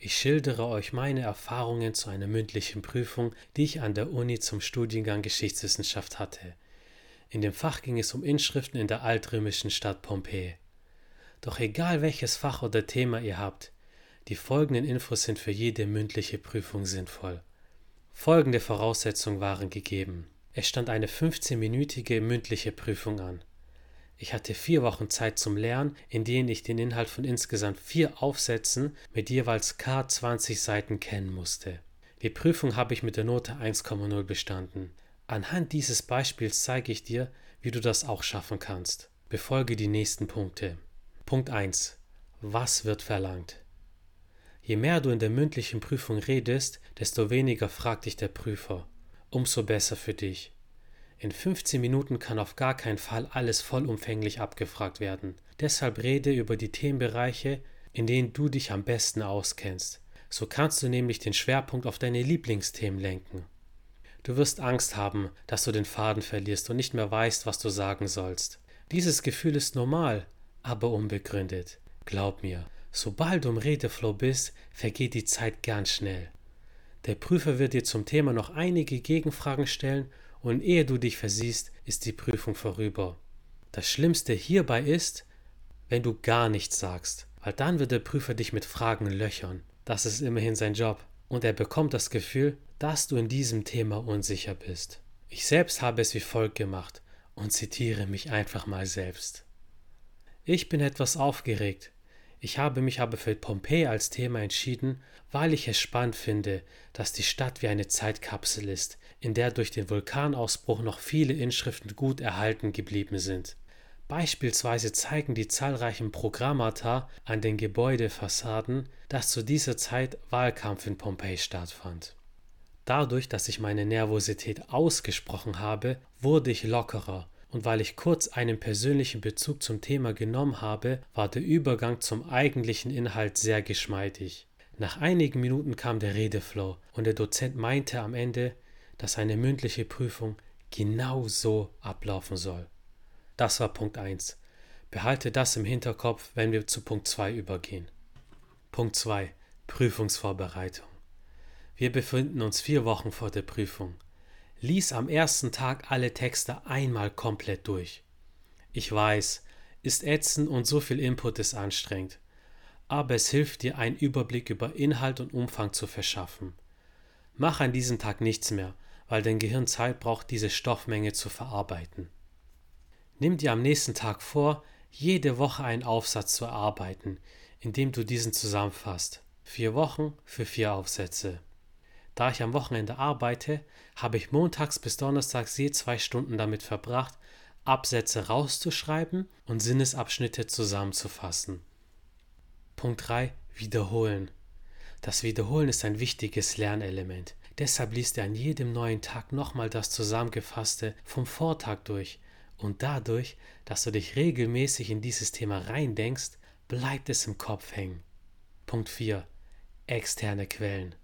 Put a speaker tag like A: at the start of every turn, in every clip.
A: Ich schildere euch meine Erfahrungen zu einer mündlichen Prüfung, die ich an der Uni zum Studiengang Geschichtswissenschaft hatte. In dem Fach ging es um Inschriften in der altrömischen Stadt Pompeji. Doch egal welches Fach oder Thema ihr habt, die folgenden Infos sind für jede mündliche Prüfung sinnvoll. Folgende Voraussetzungen waren gegeben. Es stand eine 15-minütige mündliche Prüfung an. Ich hatte vier Wochen Zeit zum Lernen, in denen ich den Inhalt von insgesamt vier Aufsätzen mit jeweils K 20 Seiten kennen musste. Die Prüfung habe ich mit der Note 1,0 bestanden. Anhand dieses Beispiels zeige ich dir, wie du das auch schaffen kannst. Befolge die nächsten Punkte. Punkt 1. Was wird verlangt? Je mehr du in der mündlichen Prüfung redest, desto weniger fragt dich der Prüfer. Umso besser für dich. In 15 Minuten kann auf gar keinen Fall alles vollumfänglich abgefragt werden. Deshalb rede über die Themenbereiche, in denen du dich am besten auskennst. So kannst du nämlich den Schwerpunkt auf deine Lieblingsthemen lenken. Du wirst Angst haben, dass du den Faden verlierst und nicht mehr weißt, was du sagen sollst. Dieses Gefühl ist normal, aber unbegründet. Glaub mir, Sobald du im Redeflow bist, vergeht die Zeit ganz schnell. Der Prüfer wird dir zum Thema noch einige Gegenfragen stellen und ehe du dich versiehst, ist die Prüfung vorüber. Das Schlimmste hierbei ist, wenn du gar nichts sagst, weil dann wird der Prüfer dich mit Fragen löchern. Das ist immerhin sein Job. Und er bekommt das Gefühl, dass du in diesem Thema unsicher bist. Ich selbst habe es wie folgt gemacht und zitiere mich einfach mal selbst. Ich bin etwas aufgeregt, ich habe mich aber für Pompeji als Thema entschieden, weil ich es spannend finde, dass die Stadt wie eine Zeitkapsel ist, in der durch den Vulkanausbruch noch viele Inschriften gut erhalten geblieben sind. Beispielsweise zeigen die zahlreichen Programmata an den Gebäudefassaden, dass zu dieser Zeit Wahlkampf in Pompeji stattfand. Dadurch, dass ich meine Nervosität ausgesprochen habe, wurde ich lockerer und weil ich kurz einen persönlichen Bezug zum Thema genommen habe, war der Übergang zum eigentlichen Inhalt sehr geschmeidig. Nach einigen Minuten kam der Redeflow und der Dozent meinte am Ende, dass eine mündliche Prüfung genau so ablaufen soll. Das war Punkt 1. Behalte das im Hinterkopf, wenn wir zu Punkt 2 übergehen. Punkt 2. Prüfungsvorbereitung. Wir befinden uns vier Wochen vor der Prüfung. Lies am ersten Tag alle Texte einmal komplett durch. Ich weiß, ist ätzend und so viel Input ist anstrengend, aber es hilft dir, einen Überblick über Inhalt und Umfang zu verschaffen. Mach an diesem Tag nichts mehr, weil dein Gehirn Zeit braucht, diese Stoffmenge zu verarbeiten. Nimm dir am nächsten Tag vor, jede Woche einen Aufsatz zu erarbeiten, indem du diesen zusammenfasst. Vier Wochen für vier Aufsätze. Da ich am Wochenende arbeite, habe ich montags bis donnerstags je zwei Stunden damit verbracht, Absätze rauszuschreiben und Sinnesabschnitte zusammenzufassen. Punkt 3. Wiederholen. Das Wiederholen ist ein wichtiges Lernelement. Deshalb liest er an jedem neuen Tag nochmal das Zusammengefasste vom Vortag durch. Und dadurch, dass du dich regelmäßig in dieses Thema reindenkst, bleibt es im Kopf hängen. Punkt 4. Externe Quellen.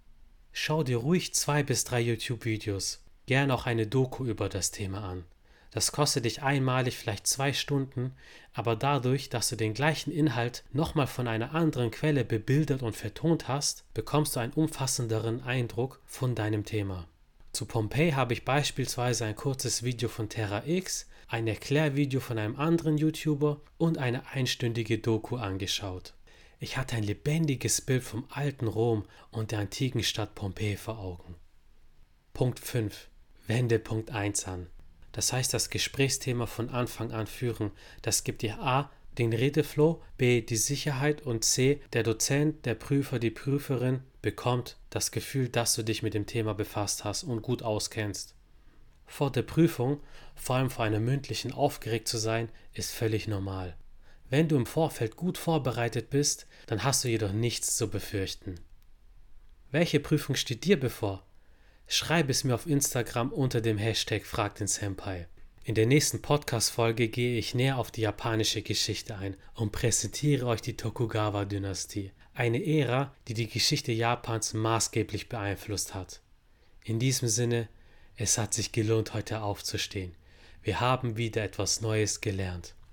A: Schau dir ruhig zwei bis drei YouTube-Videos, gern auch eine Doku über das Thema an. Das kostet dich einmalig vielleicht zwei Stunden, aber dadurch, dass du den gleichen Inhalt nochmal von einer anderen Quelle bebildert und vertont hast, bekommst du einen umfassenderen Eindruck von deinem Thema. Zu Pompeii habe ich beispielsweise ein kurzes Video von Terra X, ein Erklärvideo von einem anderen YouTuber und eine einstündige Doku angeschaut. Ich hatte ein lebendiges Bild vom alten Rom und der antiken Stadt Pompeji vor Augen. Punkt 5. Wende Punkt 1 an. Das heißt, das Gesprächsthema von Anfang an führen. Das gibt dir A. den Redeflow, B. die Sicherheit und C. der Dozent, der Prüfer, die Prüferin bekommt das Gefühl, dass du dich mit dem Thema befasst hast und gut auskennst. Vor der Prüfung, vor allem vor einer mündlichen, aufgeregt zu sein, ist völlig normal. Wenn du im Vorfeld gut vorbereitet bist, dann hast du jedoch nichts zu befürchten. Welche Prüfung steht dir bevor? Schreib es mir auf Instagram unter dem Hashtag Frag den Senpai. In der nächsten Podcast-Folge gehe ich näher auf die japanische Geschichte ein und präsentiere euch die Tokugawa-Dynastie, eine Ära, die die Geschichte Japans maßgeblich beeinflusst hat. In diesem Sinne, es hat sich gelohnt, heute aufzustehen. Wir haben wieder etwas Neues gelernt.